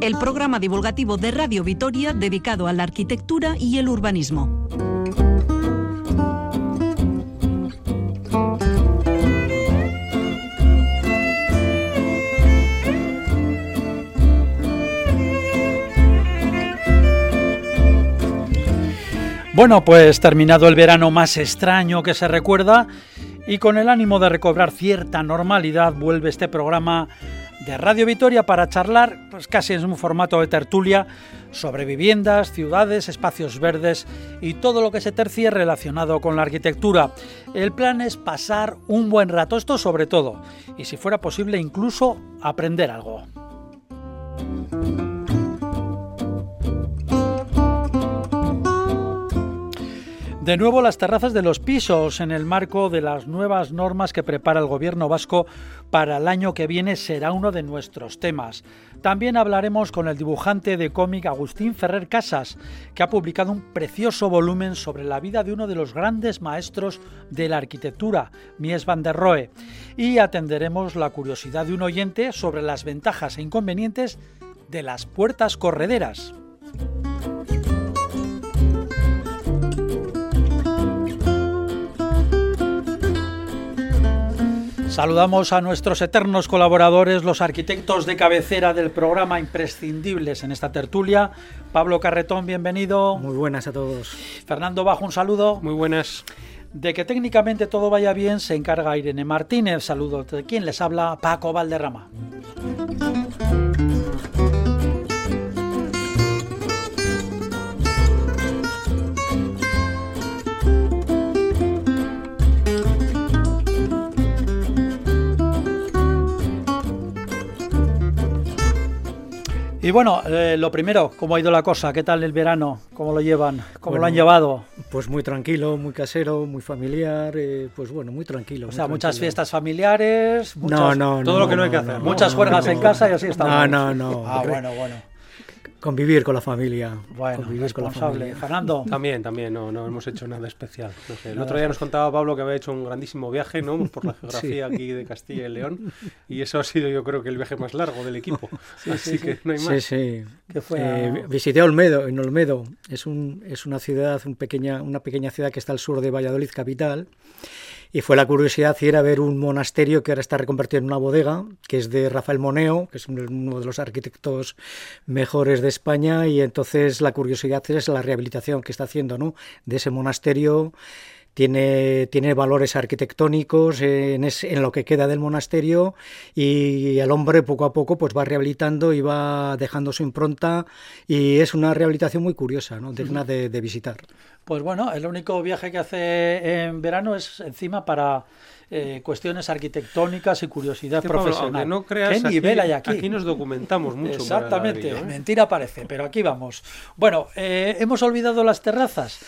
El programa divulgativo de Radio Vitoria dedicado a la arquitectura y el urbanismo. Bueno, pues terminado el verano más extraño que se recuerda y con el ánimo de recobrar cierta normalidad vuelve este programa de Radio Vitoria para charlar, pues casi en un formato de tertulia, sobre viviendas, ciudades, espacios verdes y todo lo que se tercie relacionado con la arquitectura. El plan es pasar un buen rato, esto sobre todo, y si fuera posible incluso aprender algo. De nuevo las terrazas de los pisos en el marco de las nuevas normas que prepara el gobierno vasco para el año que viene será uno de nuestros temas. También hablaremos con el dibujante de cómic Agustín Ferrer Casas, que ha publicado un precioso volumen sobre la vida de uno de los grandes maestros de la arquitectura, Mies van der Rohe, y atenderemos la curiosidad de un oyente sobre las ventajas e inconvenientes de las puertas correderas. Saludamos a nuestros eternos colaboradores, los arquitectos de cabecera del programa imprescindibles en esta tertulia. Pablo Carretón, bienvenido. Muy buenas a todos. Fernando Bajo, un saludo. Muy buenas. De que técnicamente todo vaya bien se encarga Irene Martínez. Saludos de quien les habla, Paco Valderrama. Y bueno, eh, lo primero, ¿cómo ha ido la cosa? ¿Qué tal el verano? ¿Cómo lo llevan? ¿Cómo Bueno, lo han llevado? Pues muy tranquilo, muy casero, muy familiar, eh, pues bueno, muy tranquilo. O sea, muchas fiestas familiares, muchas, No, no, todo no, lo que no hay que no, hacer, no, muchas no, juergas no, en no. casa y así estamos. No, no, no. Ah, bueno, bueno. Convivir con la familia. Bueno, convivir con la responsable. familia. Fernando. También, también, no, no hemos hecho nada especial. No sé, el Nada otro día nos contaba Pablo que había hecho un grandísimo viaje, ¿no? Por la geografía aquí de Castilla y León. Y eso ha sido, yo creo, que el viaje más largo del equipo. Así que no hay Sí, más. sí. Que fue Eh, a- vi- visité Olmedo, en Olmedo. Es, un, es una ciudad, un pequeña, una pequeña ciudad que está al sur de Valladolid capital. Y fue la curiosidad ir a ver un monasterio que ahora está reconvertido en una bodega, que es de Rafael Moneo, que es un- uno de los arquitectos mejores de España. Y entonces la curiosidad es la rehabilitación que está haciendo ¿no? de ese monasterio. Tiene, tiene valores arquitectónicos en, es- en lo que queda del monasterio y el hombre poco a poco pues va rehabilitando y va dejando su impronta y es una rehabilitación muy curiosa, ¿no? digna de, de visitar. Pues bueno, el único viaje que hace en verano es encima para eh, cuestiones arquitectónicas y curiosidad Pablo, profesional. aunque no creas, ¿Qué aquí, nivel hay aquí? aquí nos documentamos mucho. para Exactamente, ladrillo, ¿eh? mentira parece, pero aquí vamos. Bueno, eh, hemos olvidado las terrazas.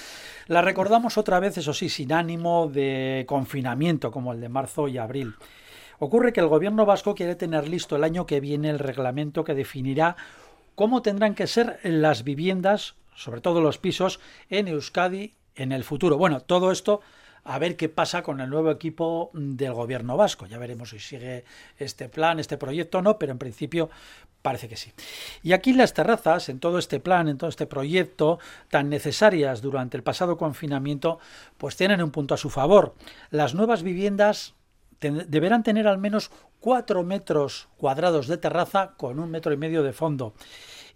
Las recordamos otra vez, eso sí, sin ánimo de confinamiento como el de marzo y abril. Ocurre que el gobierno vasco quiere tener listo el año que viene el reglamento que definirá cómo tendrán que ser las viviendas, sobre todo los pisos, en Euskadi en el futuro. Bueno, todo esto a ver qué pasa con el nuevo equipo del gobierno vasco. Ya veremos si sigue este plan, este proyecto o no, pero en principio parece que sí. Y aquí las terrazas, en todo este plan, en todo este proyecto, tan necesarias durante el pasado confinamiento, pues tienen un punto a su favor. Las nuevas viviendas deberán tener al menos 4 metros cuadrados de terraza con un metro y medio de fondo.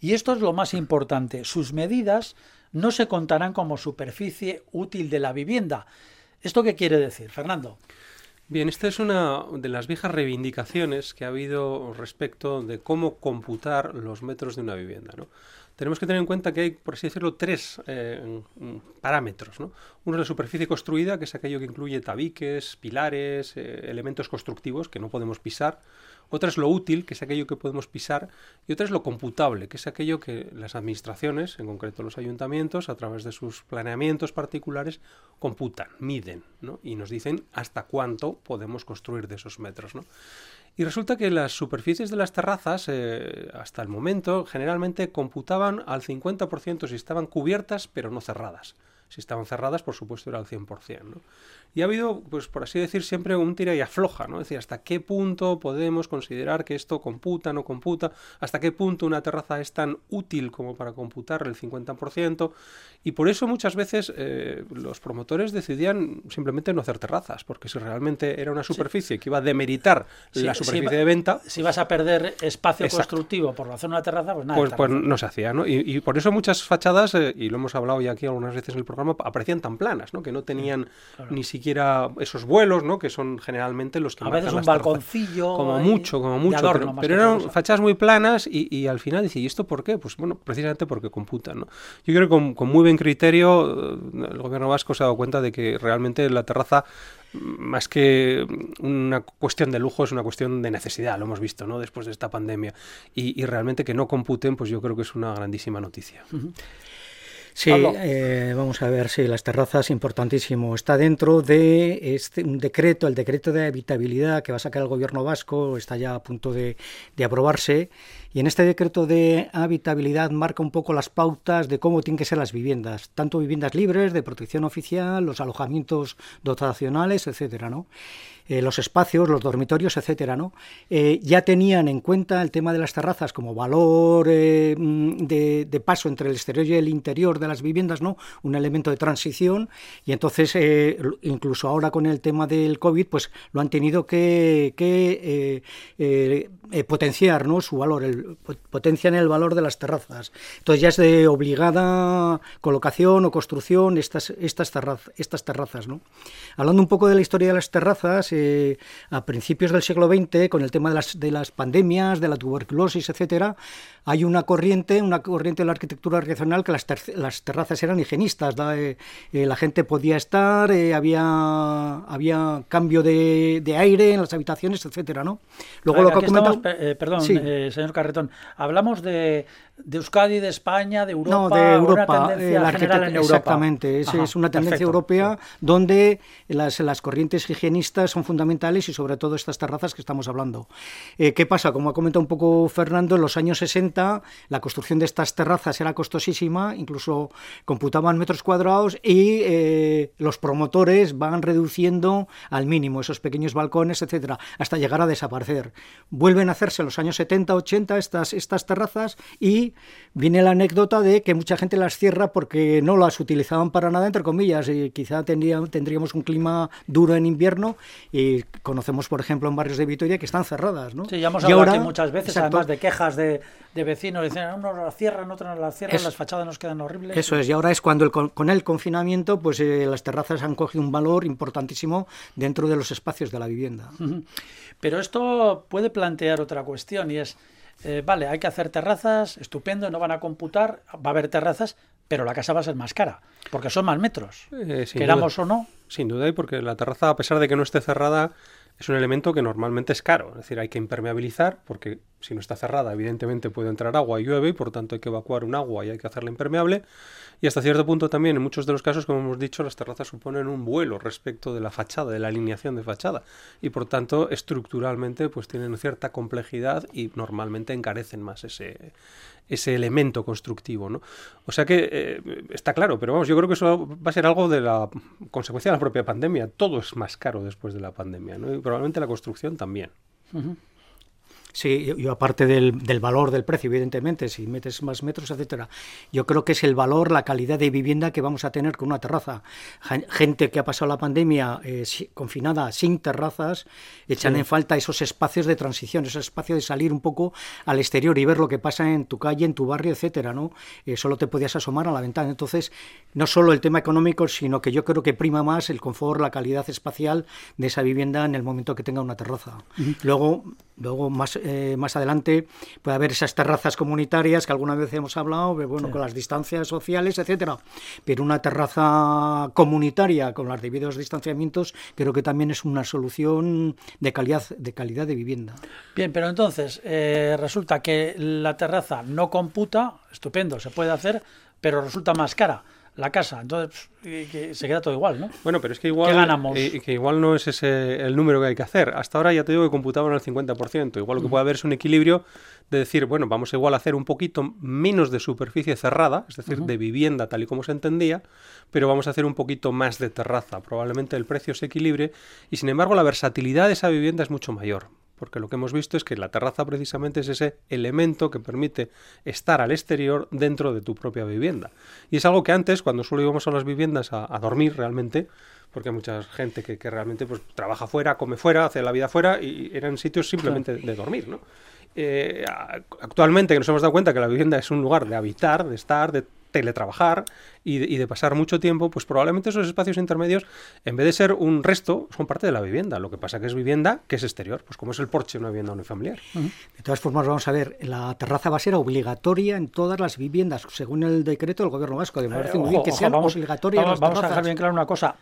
Y esto es lo más importante. Sus medidas no se contarán como superficie útil de la vivienda. ¿Esto qué quiere decir, Fernando? Bien, esta es una de las viejas reivindicaciones que ha habido respecto de cómo computar los metros de una vivienda. ¿no? Tenemos que tener en cuenta que hay, por así decirlo, tres eh, parámetros. ¿no? Uno es la superficie construida, que es aquello que incluye tabiques, pilares, eh, elementos constructivos que no podemos pisar. Otra es lo útil, que es aquello que podemos pisar, y otra es lo computable, que es aquello que las administraciones, en concreto los ayuntamientos, a través de sus planeamientos particulares, computan, miden, y nos dicen hasta cuánto podemos construir de esos metros. Y resulta que las superficies de las terrazas, eh, hasta el momento, generalmente computaban al 50% si estaban cubiertas pero no cerradas. Si estaban cerradas, por supuesto, era al 100%. ¿no? Y ha habido, pues por así decir, siempre un tira y afloja, ¿no? Es decir, hasta qué punto podemos considerar que esto computa, no computa, hasta qué punto una terraza es tan útil como para computar el 50%. Y por eso muchas veces eh, los promotores decidían simplemente no hacer terrazas, porque si realmente era una superficie que iba a demeritar la superficie de venta... Si vas a perder espacio constructivo por hacer una terraza, pues nada. Pues, pues no se hacía, ¿no? Y, por eso muchas fachadas, eh, y lo hemos hablado ya aquí algunas veces en el programa, aparecían tan planas, ¿no? Que no tenían ni siquiera esos vuelos, ¿no? Que son generalmente los que a veces un balconcillo como mucho, como mucho, pero, eran fachadas muy planas y, al final dice, ¿y esto por qué? Pues bueno, precisamente porque computan, ¿no? Yo creo que con, muy buen criterio eh, el gobierno vasco se ha dado cuenta de que realmente la terraza más que una cuestión de lujo, es una cuestión de necesidad, lo hemos visto, ¿no? Después de esta pandemia. Y, realmente que no computen, pues yo creo que es una grandísima noticia. Sí, eh, vamos a ver, sí, las terrazas, importantísimo. Está dentro de este, un decreto, el decreto de habitabilidad que va a sacar el gobierno vasco, está ya a punto de, de aprobarse. Y en este decreto de habitabilidad marca un poco las pautas de cómo tienen que ser las viviendas, tanto viviendas libres, de protección oficial, los alojamientos dotacionales, etcétera, ¿no? Eh, los espacios, los dormitorios, etcétera, ¿no? Eh, ya tenían en cuenta el tema de las terrazas como valor eh, mm, de, paso entre el exterior y el interior de las viviendas, ¿no? Un elemento de transición y entonces incluso ahora con el tema del COVID, pues lo han tenido que, potenciar, ¿no? Su valor, potencian el valor de las terrazas. Entonces ya es de obligada colocación o construcción estas estas, estas terrazas, ¿no? Hablando un poco de la historia de las terrazas a principios del siglo XX, con el tema de las, de las pandemias, de la tuberculosis, etcétera, hay una corriente, una corriente de la arquitectura regional que las, las terrazas eran higienistas, eh, eh, la gente podía estar, eh, había, había cambio de, de, aire en las habitaciones, etcétera, ¿no? Luego lo que estamos, perdón, señor Carretón, hablamos de de Euskadi, de España, de Europa, no, de Europa, eh, la general en Europa. Exactamente, es, es una tendencia europea donde las, las, corrientes higienistas son fundamentales y sobre todo estas terrazas que estamos hablando. Eh, ¿Qué pasa? Como ha comentado un poco Fernando, en los años 60 la construcción de estas terrazas era costosísima, incluso computaban metros cuadrados y eh, los promotores van reduciendo al mínimo esos pequeños balcones, etcétera, hasta llegar a desaparecer. Vuelven a hacerse en los años 70, 80 estas, estas terrazas y viene la anécdota de que mucha gente las cierra porque no las utilizaban para nada, entre comillas, y quizá tendríamos un clima duro en invierno y conocemos, por ejemplo, en barrios de Vitoria que están cerradas. ¿no? Sí, ya hemos hablado aquí muchas veces, además de quejas de, vecinos, dicen, ah, unos las cierran, otros no las cierran, las fachadas nos quedan horribles. Eso es, y ahora es cuando con el confinamiento, pues eh, las terrazas han cogido un valor importantísimo dentro de los espacios de la vivienda. Pero esto puede plantear otra cuestión y es eh, vale, hay que hacer terrazas, estupendo, no van a computar, va a haber terrazas, pero la casa va a ser más cara, porque son más metros, eh, queramos o no. Sin duda, y porque la terraza, a pesar de que no esté cerrada, es un elemento que normalmente es caro. Es decir, hay que impermeabilizar, porque si no está cerrada, evidentemente puede entrar agua y llueve, y por tanto hay que evacuar un agua y hay que hacerla impermeable. Y hasta cierto punto también, en muchos de los casos, como hemos dicho, las terrazas suponen un vuelo respecto de la fachada, de la alineación de fachada. Y por tanto, estructuralmente, pues tienen cierta complejidad y normalmente encarecen más ese, ese elemento constructivo, ¿no? O sea que eh, está claro, pero vamos, yo creo que eso va a ser algo de la consecuencia de la propia pandemia. Todo es más caro después de la pandemia, ¿no? Y probablemente la construcción también. Sí, yo aparte del, valor del precio, evidentemente, si metes más metros, etcétera, yo creo que es el valor, la calidad de vivienda que vamos a tener con una terraza. Gente que ha pasado la pandemia eh, confinada sin terrazas, echan en falta esos espacios de transición, esos espacios de salir un poco al exterior y ver lo que pasa en tu calle, en tu barrio, etcétera, ¿no? Eh, solo te podías asomar a la ventana. Entonces, no solo el tema económico, sino que yo creo que prima más el confort, la calidad espacial de esa vivienda en el momento que tenga una terraza. Luego, luego más eh, más adelante puede haber esas terrazas comunitarias que alguna vez hemos hablado, bueno, con las distancias sociales, etcétera. Pero una terraza comunitaria con los debidos distanciamientos creo que también es una solución de calidad de calidad de vivienda. Bien, pero entonces eh, resulta que la terraza no computa, estupendo, se puede hacer, pero resulta más cara. La casa. Entonces se queda todo igual, ¿no? Bueno, pero es que igual, ganamos? Eh, que igual no es ese el número que hay que hacer. Hasta ahora ya te digo que computaban al 50%. Igual lo que puede haber es un equilibrio de decir, bueno, vamos igual a hacer un poquito menos de superficie cerrada, es decir, de vivienda tal y como se entendía, pero vamos a hacer un poquito más de terraza. Probablemente el precio se equilibre y sin embargo la versatilidad de esa vivienda es mucho mayor porque lo que hemos visto es que la terraza precisamente es ese elemento que permite estar al exterior dentro de tu propia vivienda. Y es algo que antes, cuando solo íbamos a las viviendas a, dormir realmente, porque hay mucha gente que, realmente pues, trabaja fuera, come fuera, hace la vida fuera y eran sitios simplemente de dormir, ¿no? Eh, actualmente que nos hemos dado cuenta que la vivienda es un lugar de habitar, de estar, de teletrabajar y de, pasar mucho tiempo, pues probablemente esos espacios intermedios, en vez de ser un resto, son parte de la vivienda. Lo que pasa que es vivienda que es exterior, pues como es el porche una vivienda unifamiliar. De todas formas, vamos a ver, la terraza va a ser obligatoria en todas las viviendas, según el decreto del gobierno vasco. De eh, que sean vamos, obligatorias vamos, a dejar bien claro una cosa,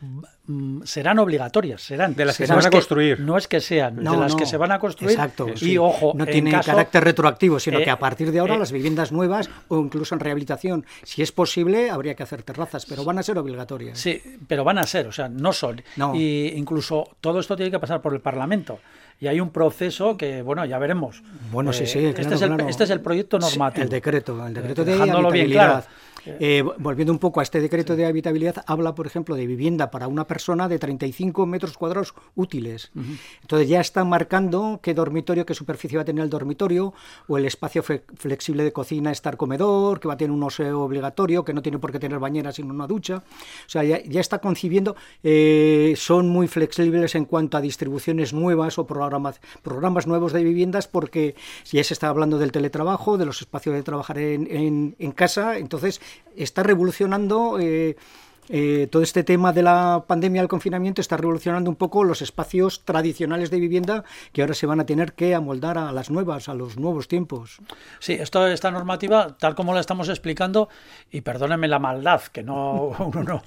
mm, serán obligatorias, serán. De las que se van a construir. no es que sean, de las que se van a construir. Exacto. Y ojo, no tiene carácter retroactivo, sino que a eh, partir de ahora eh, las viviendas nuevas o incluso en rehabilitación, si es posible, habría que hacer terrazas, pero van a ser obligatorias. Sí, pero van a ser, o sea, no son. Y incluso todo esto tiene que pasar por el Parlamento. Y hay un proceso que, bueno, ya veremos. Bueno, sí, sí. este, es el, este es el proyecto normativo. el decreto, el decreto de habitabilidad. Eh, volviendo un poco a este decreto de habitabilidad, habla, por ejemplo, de vivienda para una persona de 35 metros cuadrados útiles. Entonces ya está marcando qué dormitorio, qué superficie va a tener el dormitorio, o el espacio flexible de cocina, estar comedor, que va a tener un oseo obligatorio, que no tiene por qué tener bañera sino una ducha. O sea, ya, está concibiendo, eh, son muy flexibles en cuanto a distribuciones nuevas o programas, programas nuevos de viviendas, porque ya se está hablando del teletrabajo, de los espacios de trabajar en, en, en casa, entonces está revolucionando eh, eh, todo este tema de la pandemia, el confinamiento, está revolucionando un poco los espacios tradicionales de vivienda que ahora se van a tener que amoldar a las nuevas, a los nuevos tiempos. Sí, esto, esta normativa, tal como la estamos explicando, y perdónenme la maldad, que no uno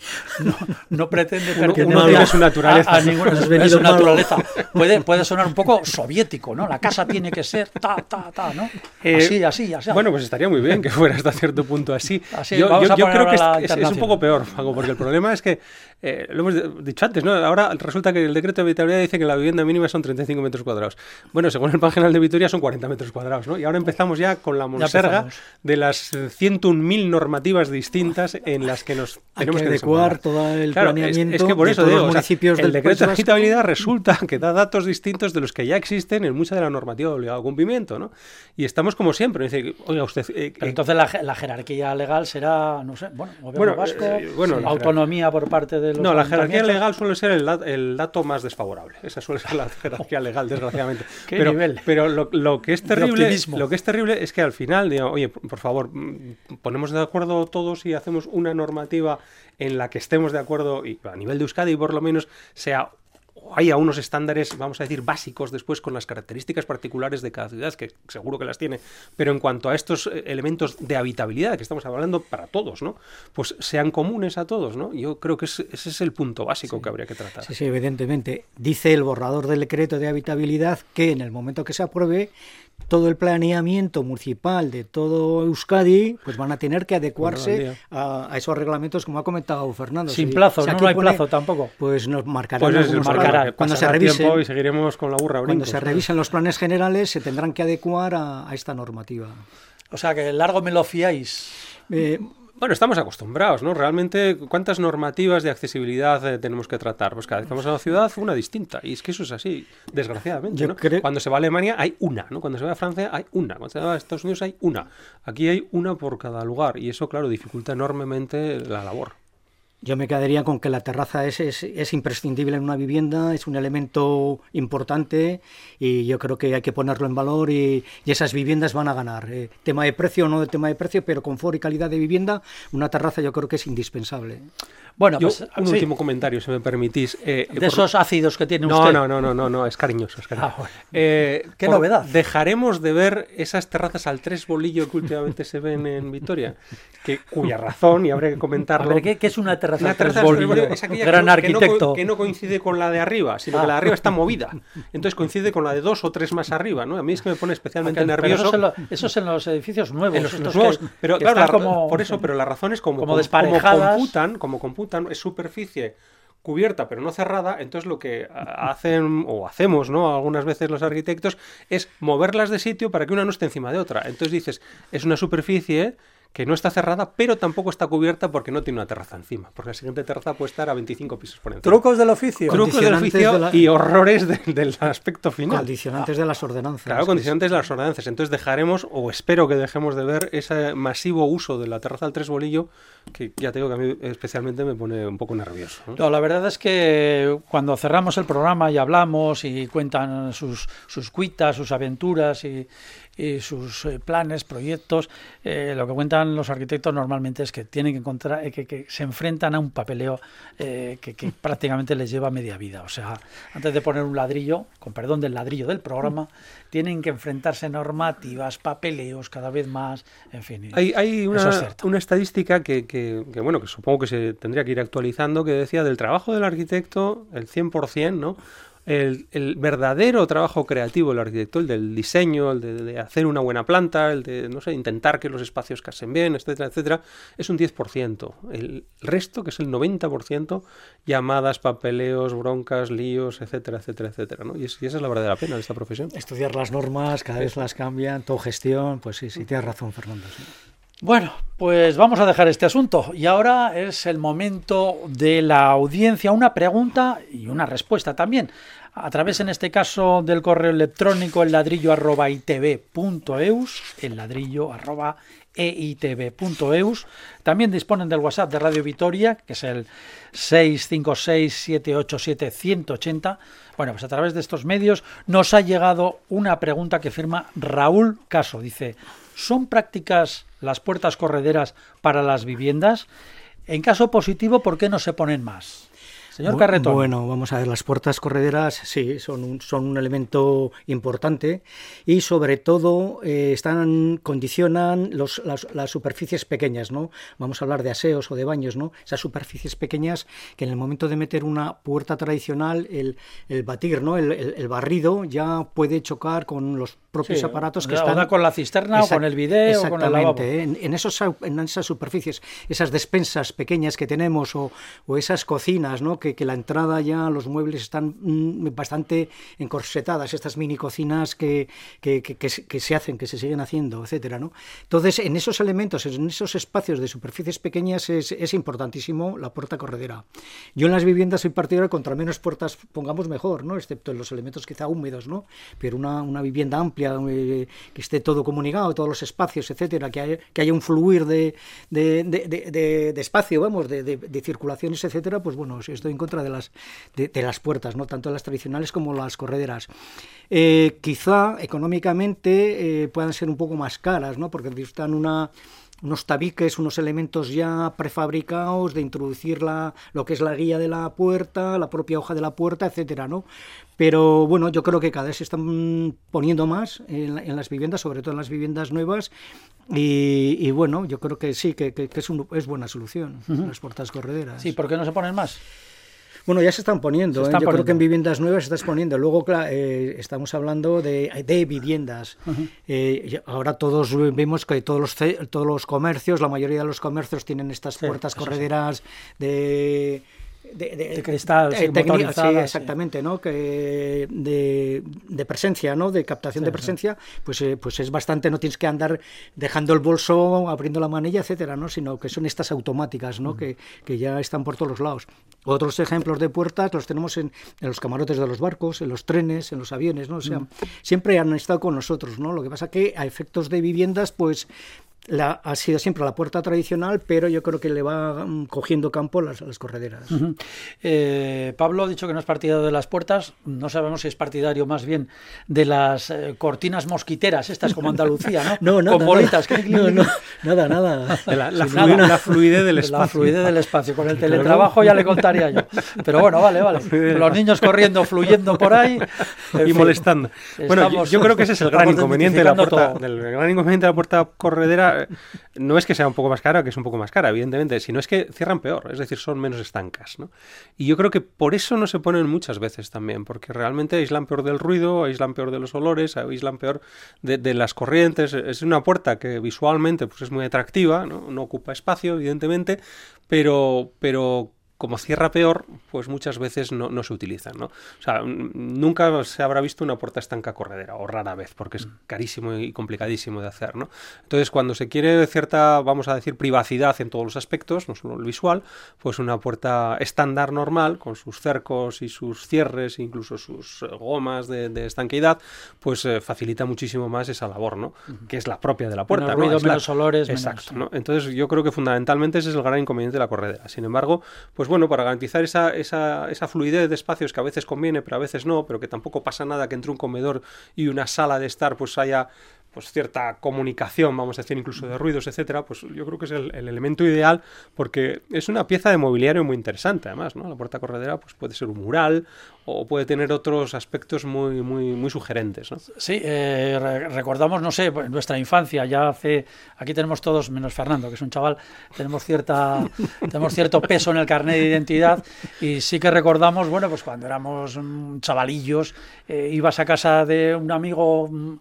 no, pretende pertenecer a, su naturaleza. A, ninguna su naturaleza. Puede, puede sonar un poco soviético, ¿no? La casa tiene que ser ta, ta, ta, ¿no? Eh, así, así, así. Bueno, pues estaría muy bien que fuera hasta cierto punto así. yo, creo que es, es, un poco peor, Paco, porque el problema es que, eh, lo hemos dicho antes, ¿no? Ahora resulta que el decreto de habitabilidad dice que la vivienda mínima son 35 metros cuadrados. Bueno, según el Plan de Vitoria son 40 metros cuadrados, ¿no? Y ahora empezamos ya con la monserga de las 101.000 normativas distintas en las que nos tenemos que, adecuar todo el planeamiento es, que por eso digo, municipios el decreto de habitabilidad resulta que da datos distintos de los que ya existen en mucha de la normativa de obligado cumplimiento, ¿no? Y estamos como siempre, dice, oiga usted... Eh, entonces la, jerarquía legal será, no sé, bueno, gobierno vasco, eh, bueno, autonomía por parte de los No, la jerarquía legal suele ser el, dato más desfavorable. Esa suele ser la jerarquía legal, desgraciadamente. ¿Qué pero, nivel? pero lo, que es terrible, lo que es terrible es que al final, digo, oye, por favor, ponemos de acuerdo todos y hacemos una normativa en la que estemos de acuerdo y a nivel de Euskadi por lo menos sea hay a unos estándares, vamos a decir, básicos después con las características particulares de cada ciudad, que seguro que las tiene, pero en cuanto a estos eh, elementos de habitabilidad que estamos hablando para todos, ¿no? Pues sean comunes a todos, ¿no? Yo creo que ese, es el punto básico que habría que tratar. Sí, sí, evidentemente. Dice el borrador del decreto de habitabilidad que en el momento que se apruebe todo el planeamiento municipal de todo Euskadi, pues van a tener que adecuarse a, esos reglamentos, como ha comentado Fernando. Sin plazo, no, hay plazo tampoco. Pues nos marcarán. Pues cuando se revisen. Y seguiremos con la burra Cuando se revisen los planes generales, se tendrán que adecuar a, esta normativa. O sea que largo me lo fiáis. Eh, bueno, estamos acostumbrados, ¿no? Realmente, ¿cuántas normativas de accesibilidad eh, tenemos que tratar? Pues cada vez que vamos a una ciudad, una distinta. Y es que eso es así, desgraciadamente, ¿no? Cuando se va a Alemania hay una, ¿no? Cuando se va a Francia hay una. Cuando se va a Estados Unidos hay una. Aquí hay una por cada lugar. Y eso, claro, dificulta enormemente la labor. Yo me quedaría con que la terraza es, es, imprescindible en una vivienda, es un elemento importante y yo creo que hay que ponerlo en valor y, esas viviendas van a ganar. Eh, tema de precio o no de tema de precio, pero confort y calidad de vivienda, una terraza yo creo que es indispensable. Bueno, pues, un último comentario, si me permitís. Eh, de esos ácidos que tiene no, usted. No, no, no, no, no, es cariñoso. Ah, eh, ¿Qué novedad? Dejaremos de ver esas terrazas al tres bolillo que últimamente se ven en Vitoria, que, cuya razón, y habría que comentarlo. ¿qué, es una terraza? una tres bolillo, es aquella gran que no, que no arquitecto. Que no, coincide con la de arriba, sino Ah. que la de arriba está movida. Entonces coincide con la de dos o tres más arriba, ¿no? A mí es que me pone especialmente pero nervioso. Eso, es en lo- eso es en los edificios nuevos. En los, nuevos, pero claro, la- como- por eso, pero la razón es como, como como computan, como computan, es superficie cubierta pero no cerrada, entonces lo que ha- hacen o hacemos, ¿no? Algunas veces los arquitectos es moverlas de sitio para que una no esté encima de otra. Entonces dices, es una superficie que no está cerrada, pero tampoco está cubierta porque no tiene una terraza encima, porque la siguiente terraza puede estar a 25 pisos por encima. Trucos del oficio. Trucos del oficio de la- y horrores de- del aspecto final. Condicionantes de las ordenanzas. Claro, condicionantes de las ordenanzas. Entonces dejaremos, o espero que dejemos de ver, ese masivo uso de la terraza al tres bolillo, que ya te digo que a mí especialmente me pone un poco nervioso. ¿no? No, la verdad es que cuando cerramos el programa y hablamos y cuentan sus, sus cuitas, sus aventuras y, y sus eh, planes, proyectos, eh, lo que cuentan los arquitectos normalmente es que tienen que encontrar, eh, que, que se enfrentan a un papeleo eh, que, que prácticamente les lleva media vida. O sea, antes de poner un ladrillo, con perdón del ladrillo del programa, tienen que enfrentarse normativas, papeleos cada vez más, en fin. Hay, hay una, es una estadística que, que- que, bueno, que supongo que se tendría que ir actualizando, que decía del trabajo del arquitecto, el 100%, ¿no? El, el verdadero trabajo creativo del arquitecto, el del diseño, el de, de hacer una buena planta, el de, no sé, intentar que los espacios casen bien, etcétera, etcétera, es un 10%. El resto, que es el 90%, llamadas, papeleos, broncas, líos, etcétera, etcétera, etcétera, ¿no? Y, es- y esa es la verdadera pena de esta profesión. Estudiar las normas, cada vez las cambian, todo gestión, pues sí, sí, tienes razón, Fernando. sí. Bueno, pues vamos a dejar este asunto y ahora es el momento de la audiencia, una pregunta y una respuesta también. A través, en este caso, del correo electrónico el ladrillo arroba el ladrillo arroba eitv.eus. También disponen del WhatsApp de Radio Vitoria, que es el 656-787-180. Bueno, pues a través de estos medios nos ha llegado una pregunta que firma Raúl Caso. Dice, ¿son prácticas las puertas correderas para las viviendas? En caso positivo, ¿por qué no se ponen más? Señor Bu- Carretón. Bueno, vamos a ver, las puertas correderas sí, son un, son un elemento importante y sobre todo eh, están, condicionan los, las, las superficies pequeñas, ¿no? Vamos a hablar de aseos o de baños, ¿no? Esas superficies pequeñas que en el momento de meter una puerta tradicional, el, el batir, ¿no? El, el- el barrido ya puede chocar con los propios Sí, aparatos que o están... con la cisterna o con el bidé o con el lavabo. Exactamente, ¿eh? en, en esos, en esas superficies, esas despensas pequeñas que tenemos o, o esas cocinas, ¿no? que, que la entrada ya, los muebles están mm, bastante encorsetadas, estas mini cocinas que, que, que- que se- que hacen, que se siguen haciendo, etcétera, ¿no? Entonces, en esos elementos, en esos espacios de superficies pequeñas es, es importantísimo la puerta corredera. Yo en las viviendas soy partidario contra menos puertas pongamos mejor, ¿no? Excepto en los elementos quizá húmedos, ¿no? Pero una, una vivienda amplia, eh, que esté todo comunicado, todos los espacios, etcétera, que haya, que haya un fluir de, de, de- de- espacio, vamos, de circulaciones, etcétera, pues bueno, estoy en contra de las, de, de las puertas, ¿no? Tanto las tradicionales como las correderas. Eh, quizá económicamente eh, puedan ser un poco más caras, ¿no? Porque necesitan una unos tabiques, unos elementos ya prefabricados de introducir la, lo que es la guía de la puerta, la propia hoja de la puerta, etcétera, ¿no? Pero bueno, yo creo que cada vez se están poniendo más en, la- en las viviendas, sobre todo en las viviendas nuevas, y, y bueno, yo creo que sí, que, que- que es, un- es buena solución, las puertas correderas. Sí, ¿por qué no se ponen más? Bueno, ya se están poniendo. Se ¿eh? Yo creo que en viviendas nuevas se están poniendo. Luego, claro, eh, estamos hablando de, de viviendas. Eh, ahora todos vemos que todos los, todos los comercios, la mayoría de los comercios tienen estas puertas sí. correderas de... De, De cristal, sí, sí, sí. exactamente, ¿no? Que de, de presencia, ¿no? De captación de presencia, pues, eh, pues es bastante, no tienes que andar dejando el bolso, abriendo la manilla, etcétera, ¿no? Sino que son estas automáticas, ¿no? Que, que ya están por todos los lados. Otros ejemplos de puertas los tenemos en, en los camarotes de los barcos, en los trenes, en los aviones, ¿no? O sea, siempre han estado con nosotros, ¿no? Lo que pasa que a efectos de viviendas, pues la, ha sido siempre la puerta tradicional, pero yo creo que le va mm, cogiendo campo las, las correderas. Ujú. Eh, Pablo ha dicho que no es partidario de las puertas. No sabemos si es partidario más bien de las eh, cortinas mosquiteras, estas como Andalucía, ¿no? No, no, Con nada, bolitas. clic, no, no, nada, nada. La, la nada. la fluidez del La espacio. fluidez del espacio. Con el teletrabajo ya le contaría yo. Pero bueno, vale, vale. Los niños corriendo, fluyendo por ahí. y fin. molestando. Bueno, yo, Estamos- yo creo que ese es el gran inconveniente de la puerta, del gran inconveniente de la puerta corredera no es que sea un poco más cara, que es un poco más cara, evidentemente, sino es que cierran peor, es decir, son menos estancas. ¿no? Y yo creo que por eso no se ponen muchas veces también, porque realmente aíslan peor del ruido, aíslan peor de los olores, aíslan peor de, las corrientes. Es una puerta que visualmente pues, es muy atractiva, ¿no? no ocupa espacio, evidentemente, pero, pero como cierra peor, pues muchas veces no, no, se utilizan, ¿no? O sea, nunca se habrá visto una puerta estanca corredera, o rara vez, porque es mm. carísimo y complicadísimo de hacer, ¿no? Entonces, cuando se quiere cierta, vamos a decir, privacidad en todos los aspectos, no solo el visual, pues una puerta estándar normal, con sus cercos y sus cierres, incluso sus eh, gomas de, estanqueidad, pues eh, facilita muchísimo más esa labor, ¿no? Que es la propia de la puerta, menos ruido, menos olores, Exacto, ¿no? Entonces, yo creo que fundamentalmente ese es el gran inconveniente de la corredera. Sin embargo, pues pues bueno, para garantizar esa, esa, esa, fluidez de espacios que a veces conviene, pero a veces no, pero que tampoco pasa nada que entre un comedor y una sala de estar pues haya pues cierta comunicación, vamos a decir, incluso de ruidos, etcétera, pues yo creo que es el, elemento ideal porque es una pieza de mobiliario muy interesante, además, ¿no? La puerta corredera pues puede ser un mural o puede tener otros aspectos muy, muy, muy sugerentes, ¿no? Sí, eh, recordamos, no sé, pues, nuestra infancia, ya hace, aquí tenemos todos, menos Fernando, que es un chaval, tenemos cierta, tenemos cierto peso en el carnet de identidad y sí que recordamos, bueno, pues cuando éramos chavalillos, eh, ibas a casa de un amigo mm,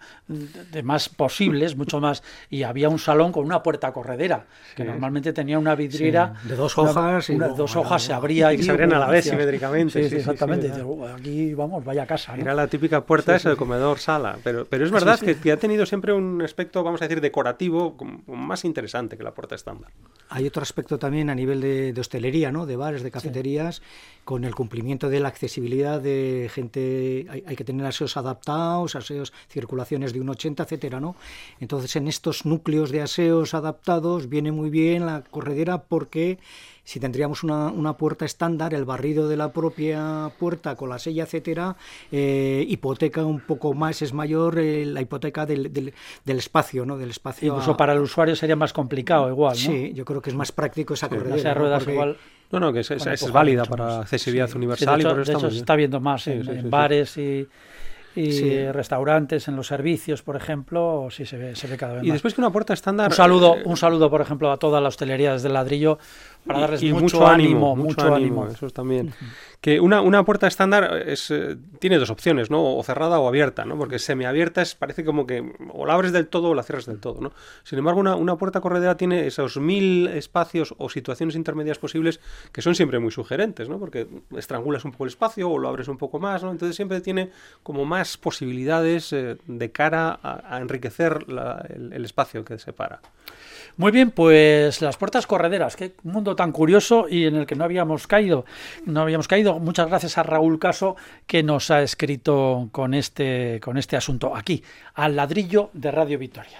de más posibles, mucho más, y había un salón con una puerta corredera, que normalmente tenía una vidriera de dos hojas, y dos hojas se abría y, se abrían a la vez simétricamente. Sí, exactamente. Aquí vamos, vaya casa. Era la típica puerta esa de comedor sala, pero, pero es verdad que, ha tenido siempre un aspecto, vamos a decir, decorativo más interesante que la puerta estándar. Hay otro aspecto también a nivel de, hostelería, ¿no? de bares, de cafeterías, con el cumplimiento de la accesibilidad de gente, hay, hay que tener aseos adaptados, aseos, circulaciones de un 80, etcétera entonces, en estos núcleos de aseos adaptados viene muy bien la corredera porque si tendríamos una, puerta estándar, el barrido de la propia puerta con la sella, etcétera, eh, hipoteca un poco más, es mayor eh, la hipoteca del, del, espacio, ¿no? Del espacio. Incluso para el usuario sería más complicado, igual, ¿no? Sí, yo creo que es más práctico esa corredera. ruedas igual. No, no, que es, es, válida para accesibilidad universal. de hecho, se está viendo más en bares y y restaurantes, en los servicios, por ejemplo, sí se ve, se ve cada vez más. Y después que una puerta estándar... Un saludo, eh, un saludo, por ejemplo, a toda la hostelería desde el ladrillo para darles mucho, ánimo, mucho, ánimo. Eso también. Que una, una puerta estándar es, eh, tiene dos opciones, ¿no? O cerrada o abierta, ¿no? Porque semiabierta es, parece como que o la abres del todo o la cierras del todo, ¿no? Sin embargo, una, una puerta corredera tiene esos mil espacios o situaciones intermedias posibles que son siempre muy sugerentes, ¿no? Porque estrangulas un poco el espacio o lo abres un poco más, ¿no? Entonces siempre tiene como más posibilidades eh, de cara a, enriquecer el, el espacio que separa. Muy bien, pues las puertas correderas, qué mundo tan curioso y en el que no habíamos caído. No habíamos caído. Muchas gracias a Raúl Caso que nos ha escrito con este, con este asunto aquí, al ladrillo de Radio Victoria.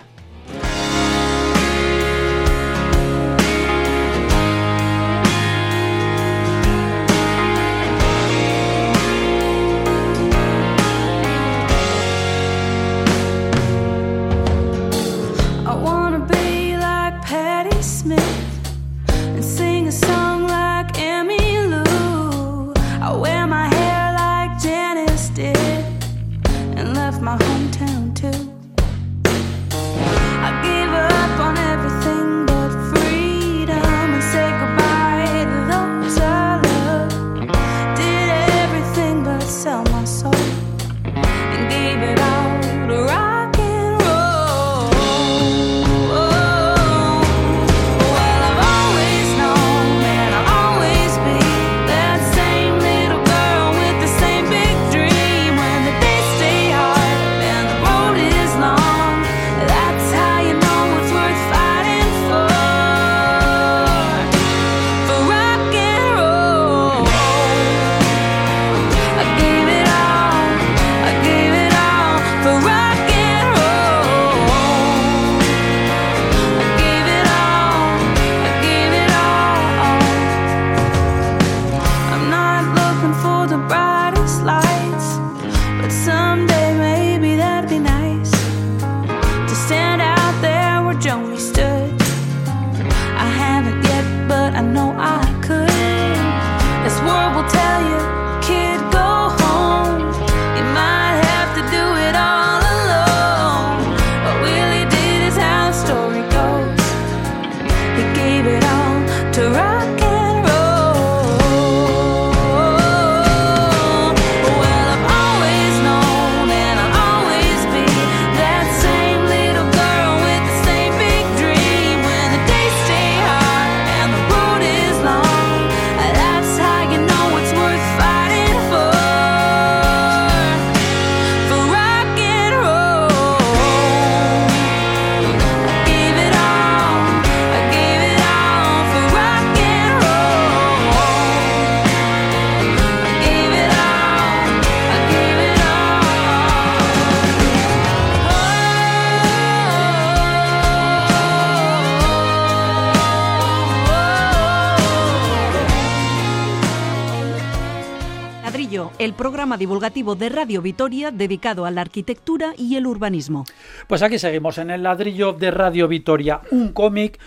Divulgativo de Radio Vitoria dedicado a la arquitectura y el urbanismo. Pues aquí seguimos en el ladrillo de Radio Vitoria, un cómic,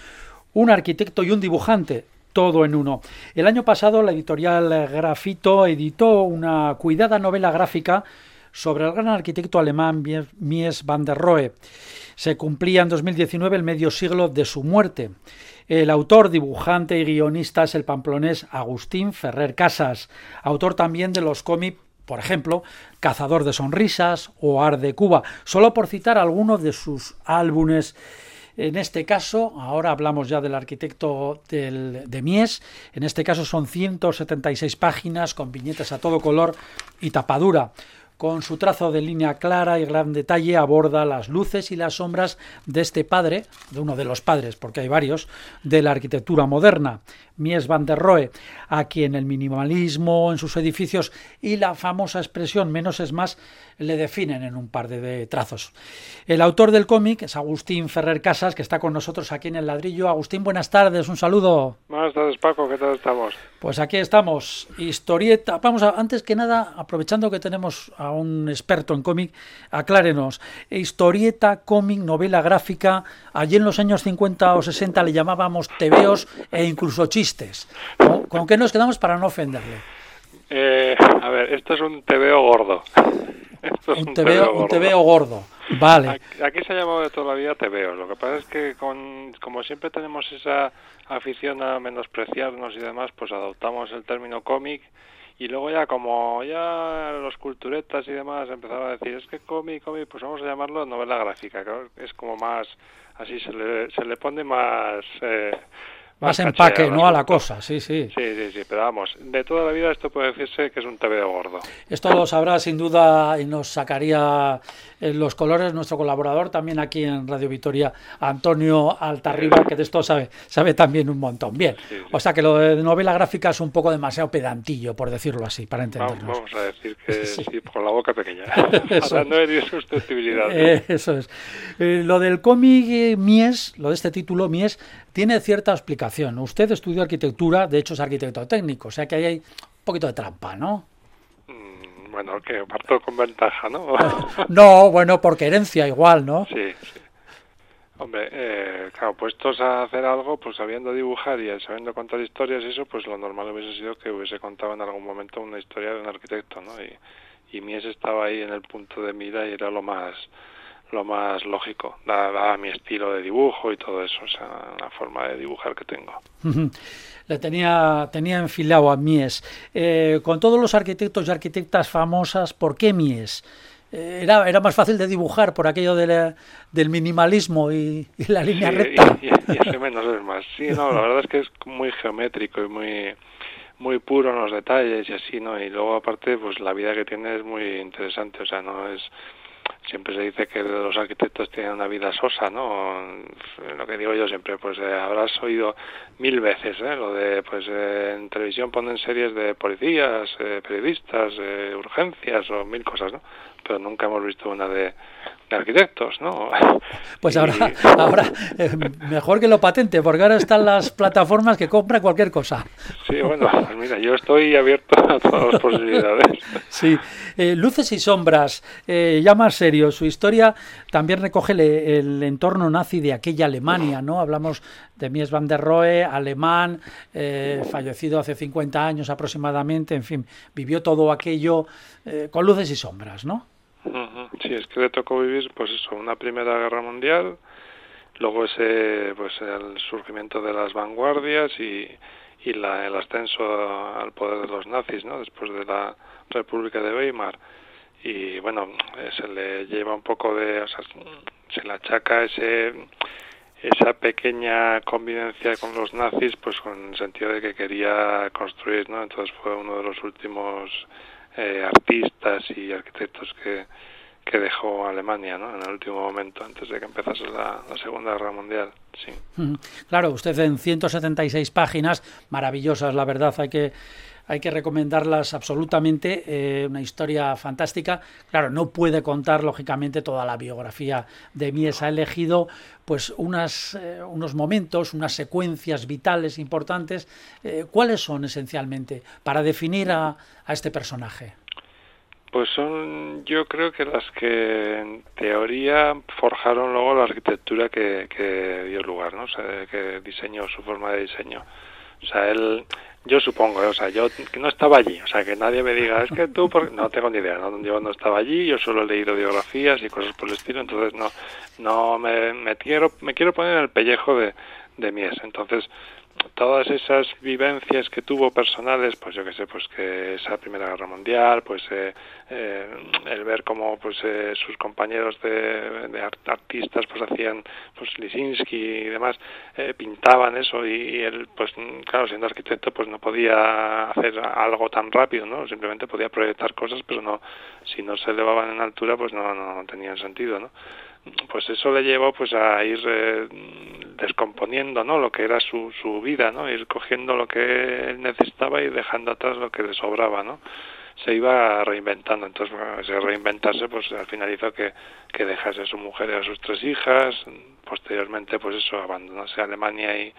un arquitecto y un dibujante todo en uno. El año pasado la editorial Grafito editó una cuidada novela gráfica sobre el gran arquitecto alemán Mies van der Rohe. Se cumplía en 2019 el medio siglo de su muerte. El autor, dibujante y guionista es el pamplonés Agustín Ferrer Casas, autor también de los cómics por ejemplo, Cazador de Sonrisas o Ar de Cuba, solo por citar algunos de sus álbumes. En este caso, ahora hablamos ya del arquitecto de Mies, en este caso son 176 páginas con viñetas a todo color y tapadura. Con su trazo de línea clara y gran detalle aborda las luces y las sombras de este padre, de uno de los padres, porque hay varios, de la arquitectura moderna, Mies van der Rohe, a quien el minimalismo en sus edificios y la famosa expresión menos es más le definen en un par de, trazos. El autor del cómic es Agustín Ferrer Casas, que está con nosotros aquí en el ladrillo. Agustín, buenas tardes, un saludo. Buenas tardes, Paco, ¿qué tal estamos? Pues aquí estamos, historieta. Vamos, a, antes que nada, aprovechando que tenemos a un experto en cómic, aclárenos. Historieta, cómic, novela gráfica, allí en los años 50 o 60 le llamábamos tebeos e incluso chistes. ¿Con, qué nos quedamos para no ofenderle? Eh, a ver, esto es un tebeo gordo. un, tebeo, gordo. Vale. Aquí, se ha llamado de toda la vida tebeo. Lo que pasa es que con, como siempre tenemos esa afición a menospreciarnos y demás, pues adoptamos el término cómic y luego ya como ya los culturetas y demás empezaban a decir es que cómic, cómic, pues vamos a llamarlo novela gráfica, que es como más, así se le, se le pone más... Eh, más empaque, ¿no? A la cosa, sí, sí. Sí, sí, sí, pero vamos, de toda la vida esto puede decirse que es un TV gordo. Esto lo sabrá sin duda y nos sacaría en los colores nuestro colaborador también aquí en Radio Vitoria, Antonio Altarriba, que de esto sabe, sabe también un montón. Bien, o sea que lo de novela gráfica es un poco demasiado pedantillo, por decirlo así, para entendernos. Vamos a decir que sí, por la boca pequeña, hablando de susceptibilidad. Eh, eso es. Eh, lo del cómic Mies, lo de este título Mies, tiene cierta explicación. Usted estudió arquitectura, de hecho es arquitecto técnico, o sea que ahí hay un poquito de trampa, ¿no? Mm, bueno, que parto con ventaja, ¿no? no, bueno, porque herencia igual, ¿no? Sí, sí. Hombre, eh, claro, puestos a hacer algo, pues sabiendo dibujar y sabiendo contar historias y eso, pues lo normal hubiese sido que hubiese contado en algún momento una historia de un arquitecto, ¿no? Y, y Mies estaba ahí en el punto de mira y era lo más lo más lógico, dada, mi estilo de dibujo y todo eso, o sea, la forma de dibujar que tengo. Le tenía, tenía enfilado a Mies. Eh, con todos los arquitectos y arquitectas famosas, ¿por qué Mies? Eh, era, era más fácil de dibujar por aquello de del minimalismo y, la línea recta. Y, y, menos es más. Sí, no, la verdad es que es muy geométrico y muy muy puro en los detalles y así, ¿no? Y luego aparte, pues la vida que tiene es muy interesante, o sea, no es siempre se dice que los arquitectos tienen una vida sosa, ¿no? Lo que digo yo siempre, pues eh, habrás oído mil veces, ¿eh? Lo de, pues eh, en televisión ponen series de policías, eh, periodistas, urgencias o mil cosas, ¿no? Pero nunca hemos visto una de, arquitectos, ¿no? Pues ahora, ahora mejor que lo patente, porque ahora están las plataformas que compran cualquier cosa. Sí, bueno, pues mira, yo estoy abierto a todas las posibilidades. Sí, luces y sombras, ya más serio, su historia también recoge el, entorno nazi de aquella Alemania, ¿no? Hablamos de Mies van der Rohe, alemán, eh, fallecido hace 50 años aproximadamente, en fin, vivió todo aquello eh, con luces y sombras, ¿no? Sí, es que le tocó vivir, pues eso, una Primera Guerra Mundial, luego ese, pues el surgimiento de las vanguardias y, y la, el ascenso al poder de los nazis, ¿no? Después de la República de Weimar y bueno, eh, se le lleva un poco de, o sea, se le achaca ese esa pequeña convivencia con los nazis, pues con el sentido de que quería construir, ¿no? Entonces fue uno de los últimos eh, artistas y arquitectos que, que dejó Alemania, ¿no? En el último momento, antes de que empezase la, la Segunda Guerra Mundial, sí. Claro, usted en 176 páginas, maravillosas, la verdad, hay que hay que recomendarlas absolutamente, eh, una historia fantástica. Claro, no puede contar lógicamente toda la biografía de Mies, ha elegido pues unas, eh, unos momentos, unas secuencias vitales importantes. Eh, ¿Cuáles son esencialmente para definir a, a este personaje? Pues son, yo creo que las que en teoría forjaron luego la arquitectura que, que dio lugar, ¿no? Que diseñó su forma de diseño. O sea, él, yo supongo, o sea, yo no estaba allí, o sea, que nadie me diga, es que tú, no tengo ni idea, ¿no? yo no estaba allí, yo solo he leído biografías y cosas por el estilo, entonces no, no me, me quiero, me quiero poner en el pellejo de, de Mies, entonces todas esas vivencias que tuvo personales, pues yo que sé, pues que esa Primera Guerra Mundial, pues eh, eh, el ver cómo pues eh, sus compañeros de, artistas pues hacían pues Lisinski y demás pintaban eso y, él pues claro siendo arquitecto pues no podía hacer algo tan rápido, ¿no? Simplemente podía proyectar cosas, pero no si no se elevaban en altura pues no no tenían sentido, ¿no? Pues eso le llevó pues a ir eh, descomponiendo no lo que era su, su vida no ir cogiendo lo que él necesitaba y dejando atrás lo que le sobraba no se iba reinventando. Entonces bueno, ese reinventarse pues al final hizo que, que dejase a su mujer y a sus tres hijas posteriormente pues eso abandonase a Alemania y,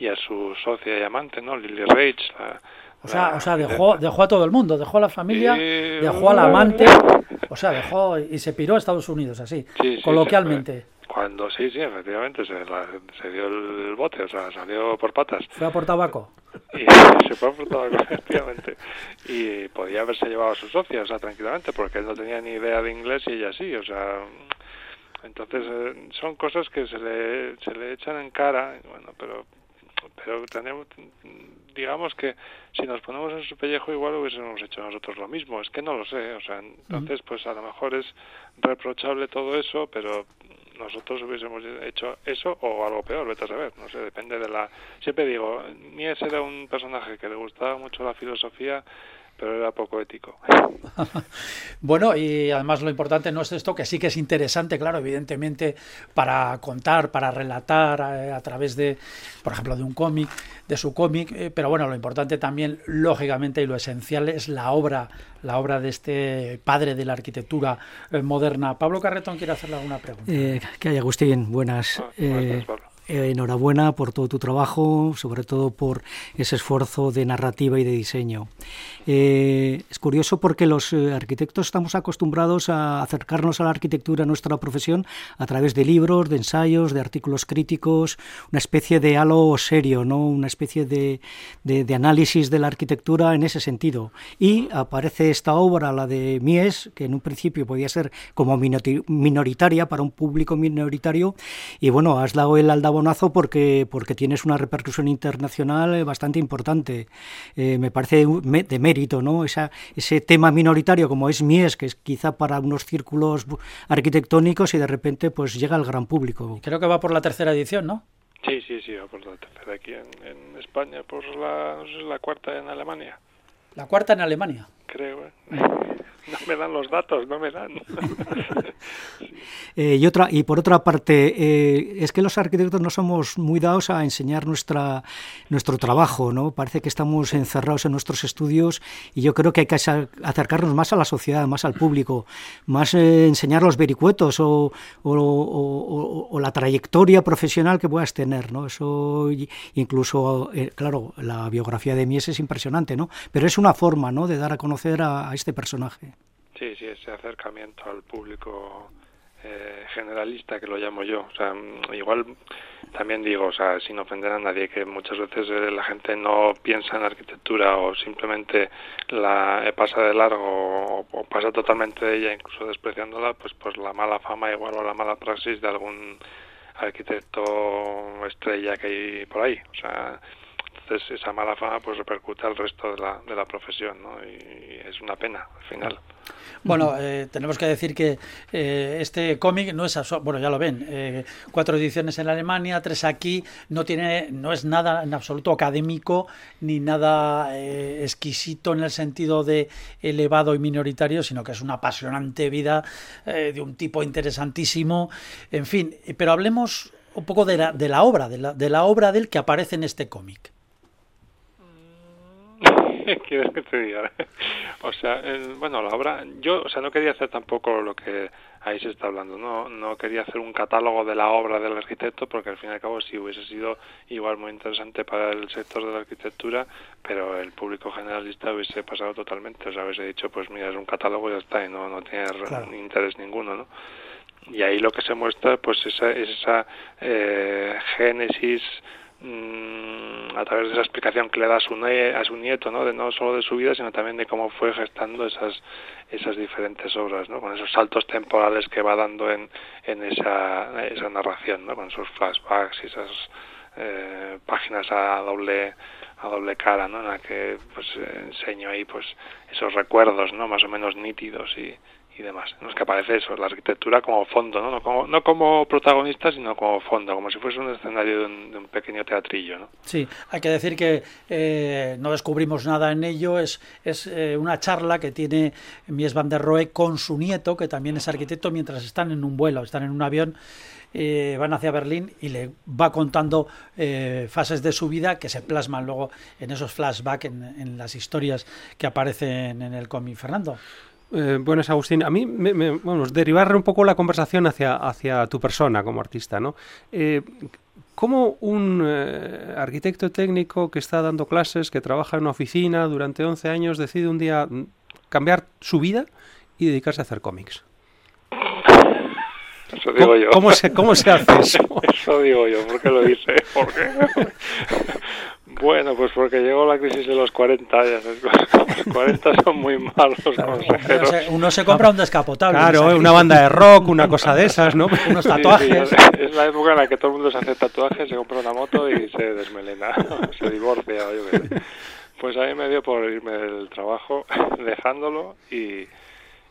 y a su socia y amante no Lily Reich la, o sea, o sea dejó, dejó a todo el mundo, dejó a la familia, dejó al amante, o sea, dejó y se piró a Estados Unidos, así, coloquialmente. Cuando sí, sí, efectivamente, se, se, dio el bote, o sea, salió por patas. ¿Fue a por tabaco? Y se fue a por tabaco, efectivamente. Y podía haberse llevado a su socia, o sea, tranquilamente, porque él no tenía ni idea de inglés y ella sí, o sea... Entonces, eh, son cosas que se le, se le echan en cara, bueno, pero pero tenemos digamos que si nos ponemos en su pellejo igual hubiésemos hecho nosotros lo mismo. Es que no lo sé o sea entonces pues a lo mejor es reprochable todo eso pero nosotros hubiésemos hecho eso o algo peor vete a saber no sé depende de la siempre digo Mies era un personaje que le gustaba mucho la filosofía pero era poco ético. bueno, y además lo importante no es esto, que sí que es interesante, claro, evidentemente, para contar, para relatar eh, a, través de, por ejemplo, de un cómic, de su cómic, eh, pero bueno, lo importante también, lógicamente, y lo esencial es la obra, la obra de este padre de la arquitectura eh, moderna. Pablo Carretón quiere hacerle alguna pregunta. que hay, Agustín, buenas. Ah, buenas eh, enhorabuena por todo tu trabajo, sobre todo por ese esfuerzo de narrativa y de diseño. Eh, es curioso porque los eh, arquitectos estamos acostumbrados a acercarnos a la arquitectura, a nuestra profesión, a través de libros, de ensayos, de artículos críticos, una especie de halo serio, ¿no? una especie de, de, análisis de la arquitectura en ese sentido. Y aparece esta obra, la de Mies, que en un principio podía ser como minoritaria para un público minoritario, y bueno, has dado el aldabón bonazo porque, porque tienes una repercusión internacional eh, bastante importante. Eh, me parece de mérito, ¿no? Esa, ese tema minoritario como es Mies, que es quizá para unos círculos arquitectónicos y de repente pues llega al gran público. Creo que va por la tercera edición, ¿no? Sí, sí, sí, va por la tercera aquí en, España, por la, la cuarta en Alemania. La cuarta en Alemania. Creo, ¿eh? No me dan los datos, no me dan. Eh, y, otra, y por otra parte, eh, es que los arquitectos no somos muy dados a enseñar nuestra, nuestro trabajo, ¿no? Parece que estamos encerrados en nuestros estudios y yo creo que hay que acercarnos más a la sociedad, más al público, más eh, enseñar los vericuetos o, o, la trayectoria profesional que puedas tener, ¿no? Eso incluso, claro, la biografía de Mies es impresionante, ¿no? Pero es una forma, ¿no? De dar a conocer a este personaje. Sí, sí, ese acercamiento al público eh, generalista que lo llamo yo. O sea, mm, igual también digo, o sea, sin ofender a nadie, que muchas veces eh, la gente no piensa en arquitectura o simplemente la pasa de largo o, pasa totalmente de ella, incluso despreciándola, pues pues la mala fama igual o la mala praxis de algún arquitecto estrella que hay por ahí. O sea, esa mala fama pues repercute al resto de la, de la profesión, ¿no? Y es una pena al final. Bueno, eh, tenemos que decir que eh, este cómic no es, bueno, ya lo ven, eh, cuatro ediciones en Alemania, tres aquí, no tiene, no es nada en absoluto académico ni nada exquisito en el sentido de elevado y minoritario, sino que es una apasionante vida de un tipo interesantísimo, en fin. Pero hablemos un poco de la, de la obra, de la, de la obra del que aparece en este cómic. ¿Qué quieres que te diga? O sea, bueno, la obra, yo, o sea, no quería hacer tampoco lo que ahí se está hablando, no, no quería hacer un catálogo de la obra del arquitecto, porque al fin y al cabo sí hubiese sido igual muy interesante para el sector de la arquitectura, pero el público generalista hubiese pasado totalmente, o sea, hubiese dicho, pues mira, es un catálogo y ya está, y no, no tiene interés ninguno, ¿no? Y ahí lo que se muestra, pues esa, es esa eh, génesis Mm, a través de esa explicación que le da a su, a su nieto, ¿no? De no solo de su vida, sino también de cómo fue gestando esas esas diferentes obras, ¿no? Con esos saltos temporales que va dando en, en esa, esa narración, ¿no? Con esos flashbacks y esas eh, páginas a doble a doble cara, ¿no? En la que pues enseño ahí pues esos recuerdos, ¿no? Más o menos nítidos y, y demás, en los que aparece eso, la arquitectura como fondo, ¿no? No como, no como protagonista, sino como fondo, como si fuese un escenario de un, pequeño teatrillo, ¿no? Sí, hay que decir que eh, no descubrimos nada en ello, es, es eh, una charla que tiene Mies van der Rohe con su nieto, que también es arquitecto, mientras están en un vuelo, están en un avión, eh, van hacia Berlín y le va contando fases de su vida que se plasman luego en esos flashbacks, en, en las historias que aparecen en el cómic. Fernando. Eh, buenas, Agustín. A mí, me, me, vamos, derivar un poco la conversación hacia, hacia tu persona como artista, ¿no? Eh, ¿Cómo un eh, arquitecto técnico que está dando clases, que trabaja en una oficina durante 11 años, decide un día cambiar su vida y dedicarse a hacer cómics? Eso digo yo. ¿Cómo se, cómo se hace eso? eso digo yo. ¿Por qué lo dice? ¿Por qué? Bueno, pues porque llegó la crisis de los 40 años. Los 40 son muy malos consejeros. Uno se compra un descapotable. Claro, una banda de rock, una cosa de esas, ¿no? Unos tatuajes. es la época en la que todo el mundo se hace tatuajes, se compra una moto y se desmelena, se divorcia. Yo Pues a mí me dio por irme del trabajo, dejándolo y,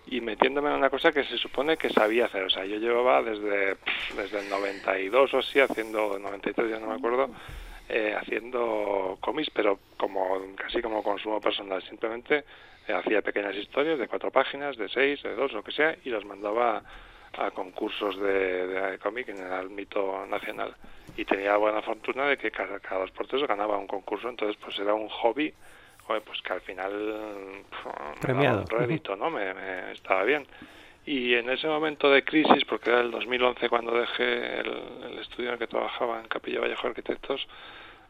y metiéndome en una cosa que se supone que sabía hacer. O sea, yo llevaba desde, desde el 92 o así, haciendo, 93 ya no me acuerdo, eh, haciendo cómics, pero como casi como consumo personal. Simplemente eh, hacía pequeñas historias de cuatro páginas, de seis, de dos, lo que sea, y las mandaba a, concursos de, de cómic en el ámbito nacional. Y tenía buena fortuna de que cada, cada dos por tres ganaba un concurso, entonces pues era un hobby pues que al final Premiado. un rédito, ¿no? Me, me, estaba bien. Y en ese momento de crisis, porque era el 2011 cuando dejé el, el estudio en el que trabajaba en Capilla Vallejo Arquitectos,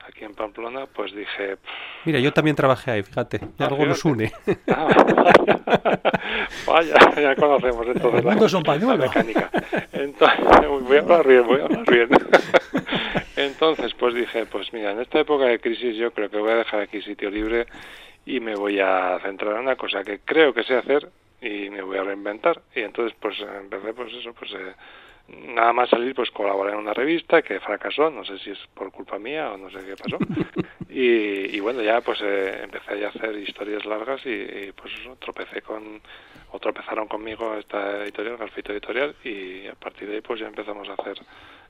aquí en Pamplona, pues dije... Mira, yo también trabajé ahí, fíjate, y algo nos une. Ah, vaya, ya conocemos entonces la, la mecánica. Entonces, voy a hablar bien, voy a hablar bien. Entonces, pues dije, pues mira, en esta época de crisis yo creo que voy a dejar aquí sitio libre y me voy a centrar en una cosa que creo que sé hacer y me voy a reinventar. Y entonces, pues empecé, pues eso, pues... Eh, nada más salir pues colaboré en una revista que fracasó no sé si es por culpa mía o no sé qué pasó y, y bueno ya pues eh, empecé a hacer historias largas y, pues tropecé con o tropezaron conmigo esta editorial Garfito Editorial y a partir de ahí pues ya empezamos a hacer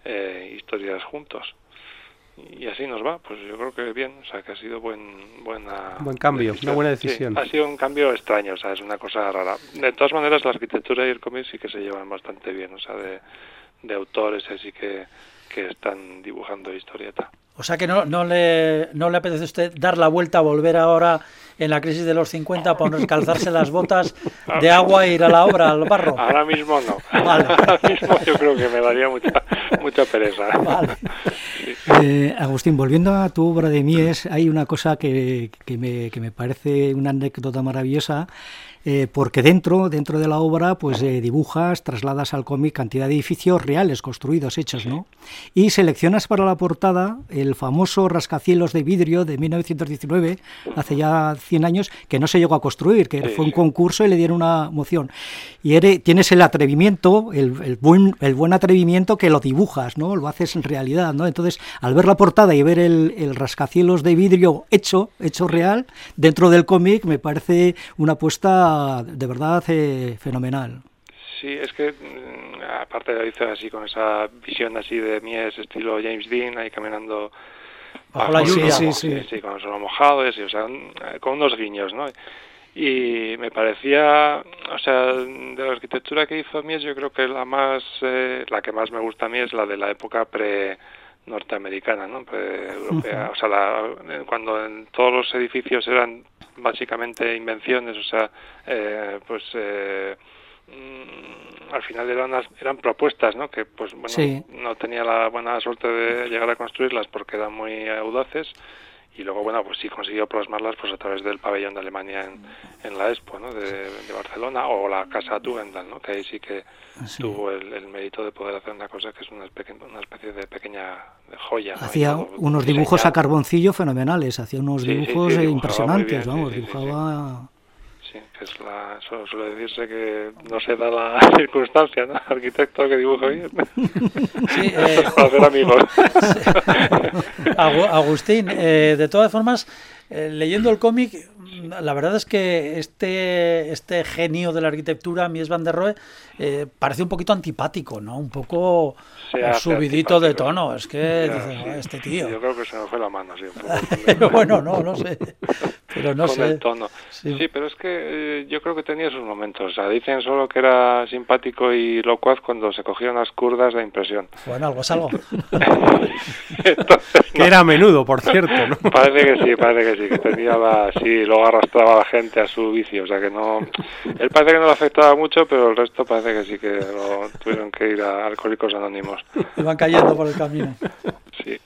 eh, historias juntos y así nos va, pues yo creo que bien, o sea que ha sido buen buena buen cambio, una buena decisión. ha sido un cambio extraño, o sea, es una cosa rara. De todas maneras, la arquitectura y el cómic sí que se llevan bastante bien, o sea, de, de autores así que, que están dibujando historieta. O sea que no, no, le, no le apetece a usted dar la vuelta, volver ahora en la crisis de los 50, poner, calzarse las botas de agua e ir a la obra, al barro. Ahora mismo no. Ahora mismo yo creo que me daría mucha, mucha pereza. Eh, Agustín, volviendo a tu obra de Mies, hay una cosa que, que, me, que me parece una anécdota maravillosa eh, porque dentro, dentro de la obra, pues eh, dibujas, trasladas al cómic cantidad de edificios reales, construidos, hechos, ¿no? Y seleccionas para la portada el famoso rascacielos de vidrio de 1919, hace ya 100 años, que no se llegó a construir, que fue un concurso y le dieron una moción. Y eres, tienes el atrevimiento, el, buen, el buen atrevimiento que lo dibujas, ¿no? Lo haces en realidad, ¿no? Entonces, al ver la portada y ver el, el rascacielos de vidrio hecho, hecho real, dentro del cómic, me parece una apuesta de verdad eh, fenomenal. Sí, es que mm, aparte lo hice así con esa visión así de mies estilo James Dean ahí caminando bajo la lluvia, sí, sí, sí, con el mojado, y, o sea, con unos guiños, ¿no? Y me parecía, o sea, de la arquitectura que hizo Mies, yo creo que la más, eh, la que más me gusta a mí es la de la época pre norteamericana, ¿no? Pues, europea. O sea, cuando en todos los edificios eran básicamente invenciones, o sea, eh, pues eh, mm, al final eran eran propuestas, ¿no? Que pues bueno, no tenía la buena suerte de llegar a construirlas porque eran muy audaces y luego bueno pues sí consiguió plasmarlas pues a través del pabellón de Alemania en, en la Expo ¿no? de, Barcelona o la casa Tugendal ¿no? que ahí sí que tuvo el, mérito de poder hacer una cosa que es una especie, una especie de pequeña joya hacía unos dibujos a carboncillo fenomenales hacía unos dibujos impresionantes vamos dibujaba que es la, suele decirse que no se da la circunstancia, ¿no? Arquitecto que dibuja bien. Sí, eh, para hacer amigos. Agustín, eh, de todas formas, eh, leyendo el cómic, la verdad es que este, este genio de la arquitectura, Mies van der Rohe, eh, parece un poquito antipático, ¿no? Un poco subidito de tono. Es que este tío. Yo creo que se me fue la mano, sí. bueno, no, no sé. Pero no Con sé. El tono. Sí. pero es que eh, yo creo que tenía sus momentos. O sea, dicen solo que era simpático y locuaz cuando se cogían las curdas de impresión. Bueno, algo es algo. que era a menudo, por cierto, ¿no? Parece que sí, parece que sí, que tenía la... Sí, luego arrastraba a la gente a su vicio, o sea que no... Él parece que no le afectaba mucho, pero el resto parece que sí que lo tuvieron que ir a Alcohólicos Anónimos. Iban cayendo por el camino. Sí.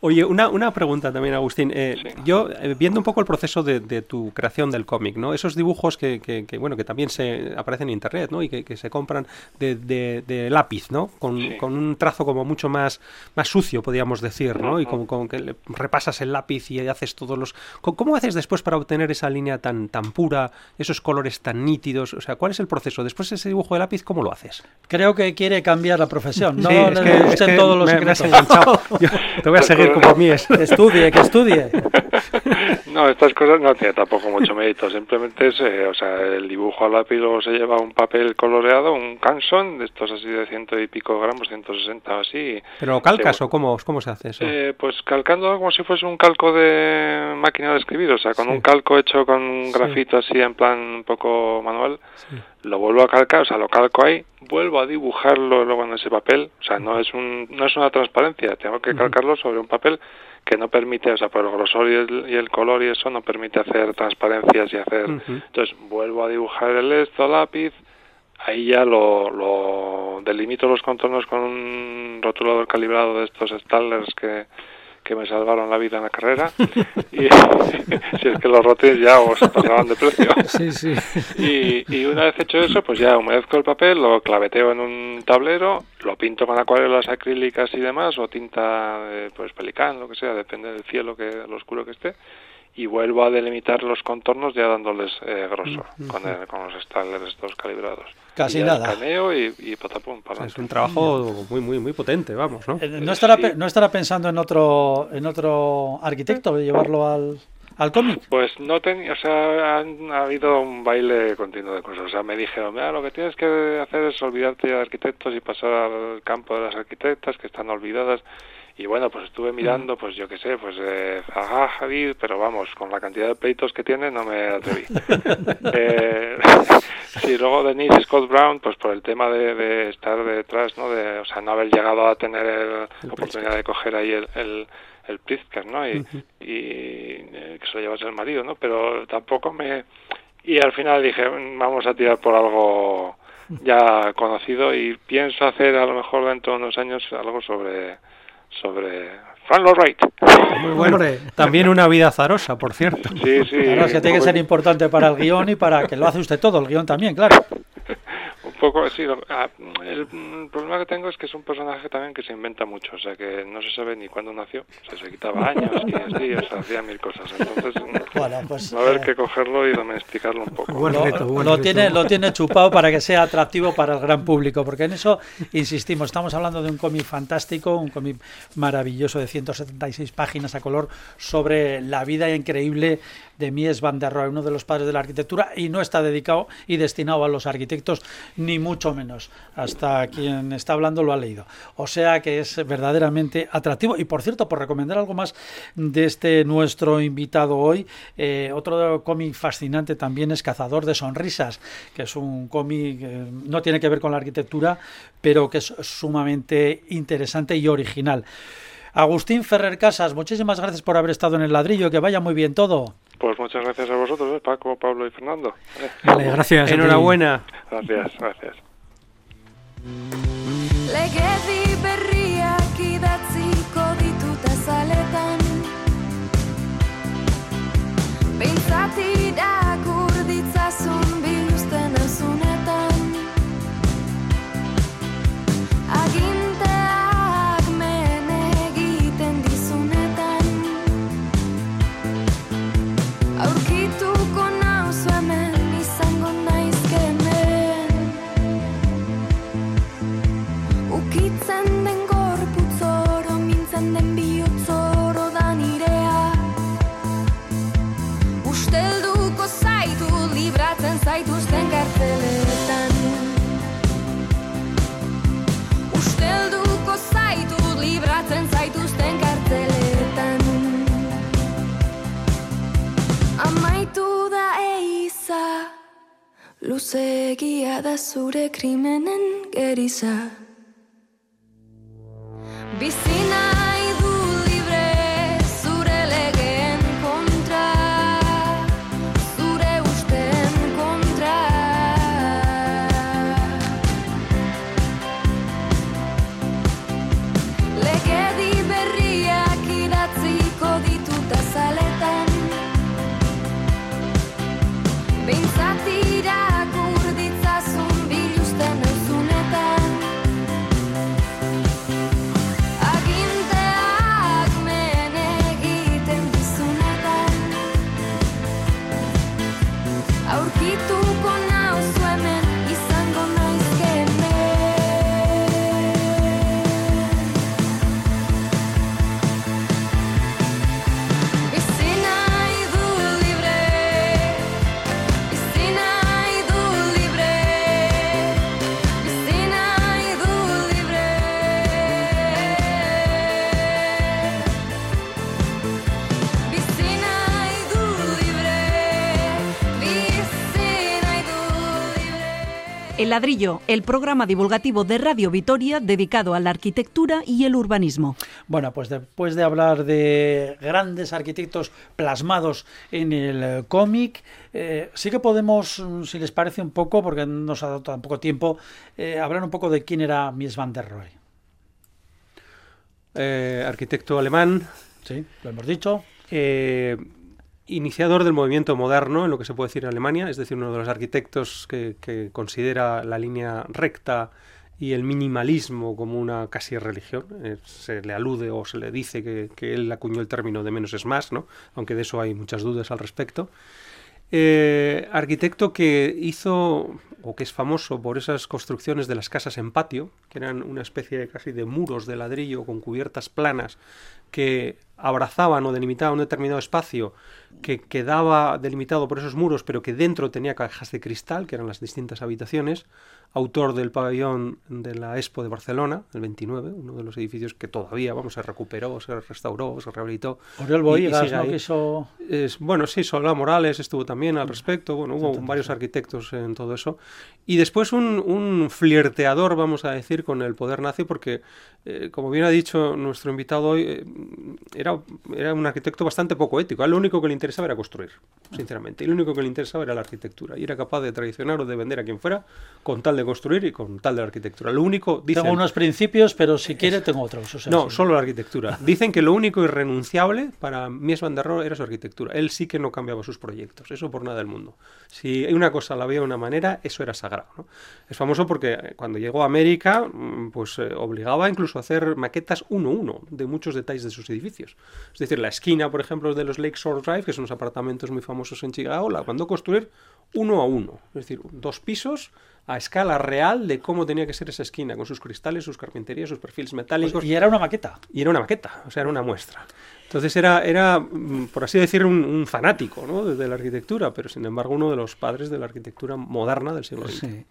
Oye, una, una pregunta también, Agustín. Eh, yo, eh, viendo un poco el proceso de, tu creación del cómic, ¿no? Esos dibujos que, que, bueno, que también se aparecen en internet, ¿no? Y que, se compran de, de, lápiz, ¿no? Con, con, un trazo como mucho más, más sucio, podríamos decir, ¿no? Y con, con que repasas el lápiz y haces todos los... ¿Cómo haces después para obtener esa línea tan, tan pura, esos colores tan nítidos? O sea, ¿cuál es el proceso? Después de ese dibujo de lápiz, ¿cómo lo haces? Creo que quiere cambiar la profesión. No es que, todos los me, enganchado. te voy a seguir como mí estudie, que estudie. No, estas cosas no tiene tampoco mucho mérito. Simplemente es, eh, o sea, el dibujo a lápiz luego se lleva un papel coloreado, un canson, de estos así de ciento y pico gramos, 160 o así. ¿Pero calcas o cómo, cómo se hace eso? Eh, pues calcando como si fuese un calco de máquina de escribir, o sea, con un calco hecho con un grafito así en plan un poco manual. Lo vuelvo a calcar, o sea, lo calco ahí, vuelvo a dibujarlo luego en ese papel, o sea, no es un no es una transparencia, tengo que calcarlo sobre un papel que no permite, o sea, por el grosor y el, y el color y eso no permite hacer transparencias y hacer. Entonces vuelvo a dibujar el esto lápiz, ahí ya lo, lo delimito los contornos con un rotulador calibrado de estos Stallers que que me salvaron la vida en la carrera y si es que los rotes ya os pasaban de precio sí, sí. Y, y, una vez hecho eso pues ya humedezco el papel lo claveteo en un tablero lo pinto con acuarelas acrílicas y demás o tinta pues pelicán lo que sea depende del cielo que lo oscuro que esté y vuelvo a delimitar los contornos ya dándoles eh, grosor con, con los estándares estos calibrados. Casi nada. y, y patapum, para es un trabajo muy muy muy potente, vamos, ¿no? Eh, ¿No estará, ¿No estará pensando en otro en otro arquitecto de llevarlo al, al cómic? Pues no tenía, o sea, ha habido un baile continuo de cosas. O sea, me dijeron, mira, lo que tienes que hacer es olvidarte de arquitectos y pasar al campo de las arquitectas que están olvidadas y bueno, pues estuve mirando, pues yo qué sé, pues eh, Zaha pero vamos, con la cantidad de pleitos que tiene no me atreví. eh, sí, luego Denise Scott Brown, pues por el tema de, estar detrás, ¿no? De, o sea, no haber llegado a tener la oportunidad de coger ahí el, el, el Pritzker, ¿no? Y, y eh, que se lo llevase el marido, ¿no? Pero tampoco me... Y al final dije, vamos a tirar por algo ya conocido y pienso hacer a lo mejor dentro de unos años algo sobre sobre Frank Lloyd Wright. Muy bueno. También una vida azarosa, por cierto. Sí, sí. Claro, es que tiene que ser importante para el guion y para que lo hace usted todo, el guion también, claro poco, sí, ah, el, problema que tengo es que es un personaje también que se inventa mucho, o sea que no se sabe ni cuándo nació, o sea, se quitaba años y así, o sea, hacía mil cosas, entonces pues, va a haber eh, que cogerlo y domesticarlo un poco. lo, tiene, lo tiene chupado para que sea atractivo para el gran público, porque en eso insistimos, estamos hablando de un cómic fantástico, un cómic maravilloso de 176 páginas a color sobre la vida increíble de Mies van der Rohe, uno de los padres de la arquitectura, y no está dedicado y destinado a los arquitectos ni mucho menos. Hasta quien está hablando lo ha leído. O sea que es verdaderamente atractivo. Y por cierto, por recomendar algo más de este nuestro invitado hoy, eh, otro cómic fascinante también es Cazador de Sonrisas, que es un cómic no tiene que ver con la arquitectura, pero que es sumamente interesante y original. Agustín Ferrer Casas, muchísimas gracias por haber estado en el ladrillo, que vaya muy bien todo. Pues muchas gracias a vosotros, ¿eh? Paco, Pablo y Fernando. Vale, gracias. Enhorabuena. Gracias, gracias. Legedi berriak idatziko ditut azaletan Behintzat irakur Luzegia da zure krimenen geriza. Bizi El ladrillo, el programa divulgativo de Radio Vitoria dedicado a la arquitectura y el urbanismo. Bueno, pues después de hablar de grandes arquitectos plasmados en el eh, cómic, eh, sí que podemos, mm, si les parece un poco, porque no nos ha dado tan poco tiempo, eh, hablar un poco de quién era Mies van der Rohe. Eh, arquitecto alemán, Sí, lo hemos dicho. eh, iniciador del movimiento moderno, en lo que se puede decir en Alemania, es decir, uno de los arquitectos que, considera la línea recta y el minimalismo como una casi religión. Eh, se le alude o se le dice que, que él acuñó el término de menos es más, ¿no? aunque de eso hay muchas dudas al respecto. Eh, arquitecto que hizo, o que es famoso por esas construcciones de las casas en patio, que eran una especie de casi de muros de ladrillo con cubiertas planas que abrazaban o delimitaban un determinado espacio que quedaba delimitado por esos muros, pero que dentro tenía cajas de cristal, que eran las distintas habitaciones, autor del pabellón de la Expo de Barcelona, el 29, uno de los edificios que todavía, vamos, se recuperó, se restauró, se rehabilitó. Oriol sigue ¿no? hizo... Es- bueno, sí, Solá Morales estuvo también al respecto, bueno, hubo varios arquitectos en todo eso. Y después un, un flirteador, vamos a decir, con el poder nazi, porque, eh, como bien ha dicho nuestro invitado hoy, eh, era, era un arquitecto bastante poco ético. A él lo único que le interesaba era construir, sinceramente. Y lo único que le interesaba era la arquitectura. Y era capaz de traicionar o de vender a quien fuera con tal de construir y con tal de la arquitectura. Lo único, dicen, Tengo unos principios, pero si quiere tengo otros. o sea, no, sí. solo la arquitectura. Dicen que lo único irrenunciable para Mies van der Rohe era su arquitectura. Él sí que no cambiaba sus proyectos, eso por nada del mundo. Si una cosa la veía de una manera, eso era sagrado. ¿no? Es famoso porque cuando llegó a América, mm, pues eh, obligaba incluso a hacer maquetas uno a uno de muchos detalles de sus edificios. Es decir, la esquina, por ejemplo, de los Lakeshore Drive, que son unos apartamentos muy famosos en Chicago, la mandó construir uno a uno. Es decir, dos pisos a escala real de cómo tenía que ser esa esquina, con sus cristales, sus carpinterías, sus perfiles metálicos. Y era una maqueta. Y era una maqueta, o sea, era una muestra. Entonces era, era mm, por así decir, un, un fanático ¿no? de, de la arquitectura, pero sin embargo uno de los padres de la arquitectura moderna del siglo XX. Sí.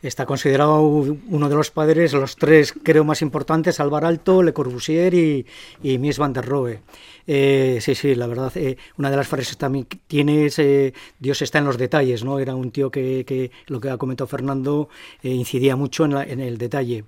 Está considerado uno de los padres, los tres creo más importantes, Alvar Alto, Le Corbusier y, y Mies van der Rohe. Eh, sí, sí, la verdad, eh, una de las frases también tiene es eh, Dios está en los detalles, ¿no? Era un tío que, que lo que ha comentado Fernando, incidía mucho en el detalle.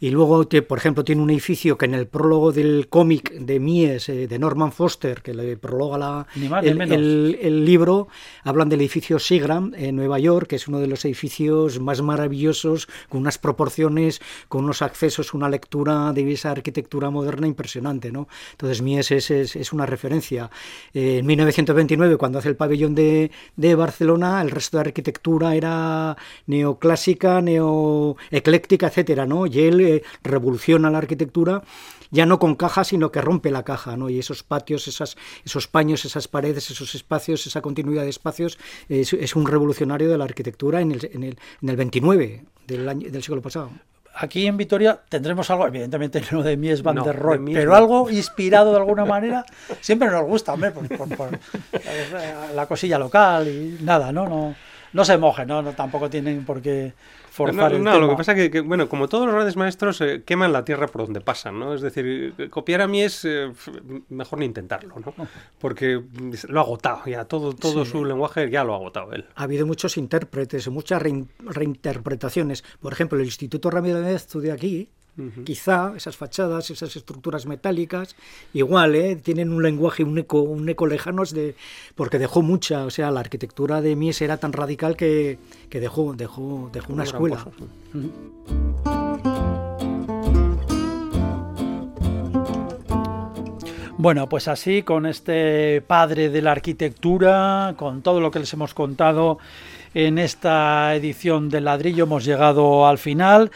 Y luego, te- por ejemplo, tiene un edificio que en el prólogo del cómic de Mies, eh, de Norman Foster, que le prologa la, más el, el- el libro, hablan del edificio Seagram en Nueva York, que es uno de los edificios más maravillosos, con unas proporciones, con unos accesos, una lectura de esa arquitectura moderna impresionante. ¿no? Entonces, Mies es, es, es una referencia. Eh, en 1929, cuando hace el pabellón de, de Barcelona, el resto de arquitectura era neoclásica, neoecléctica, etcétera, ¿no? Y él revoluciona la arquitectura ya no con caja, sino que rompe la caja, ¿no? Y esos patios, esas, esos paños, esas paredes, esos espacios, esa continuidad de espacios, es, es un revolucionario de la arquitectura en el, en el, en el 29 del, año, del siglo pasado. Aquí en Vitoria tendremos algo, evidentemente no de Mies van No, der Rohe, de pero algo inspirado de alguna manera. Siempre nos gusta, hombre, por, por- por, la cosilla local y nada, ¿no? No, no se mojen, ¿no? no tampoco tienen por qué forzar no, el no, tema. lo que pasa que, que, bueno, como todos los grandes maestros, eh, queman la tierra por donde pasan, ¿no? Es decir, copiar a mí es eh, mejor ni intentarlo, ¿no? Porque lo ha agotado ya, todo, todo su lenguaje ya lo ha agotado él. Ha habido muchos intérpretes, muchas rein- reinterpretaciones. Por ejemplo, el Instituto Ramírez de aquí, quizá esas fachadas, esas estructuras metálicas, igual, ¿eh? tienen un lenguaje, un eco, un eco lejano, de, porque dejó mucha, o sea, la arquitectura de Mies era tan radical que, que dejó, dejó, dejó una escuela. Bueno, pues así, con este padre de la arquitectura, con todo lo que les hemos contado en esta edición del ladrillo, hemos llegado al final.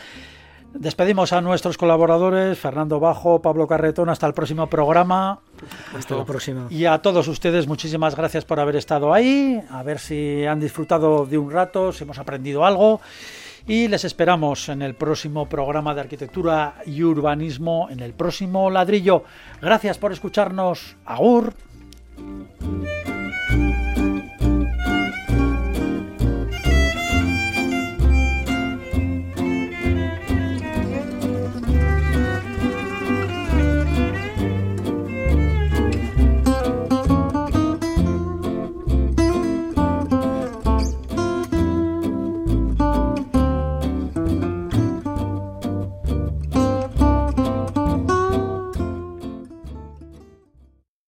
Despedimos a nuestros colaboradores, Fernando Bajo, Pablo Carretón, hasta el próximo programa. Hasta la próxima. Y a todos ustedes, muchísimas gracias por haber estado ahí. A ver si han disfrutado de un rato, si hemos aprendido algo. Y les esperamos en el próximo programa de arquitectura y urbanismo, en el próximo ladrillo. Gracias por escucharnos. Agur.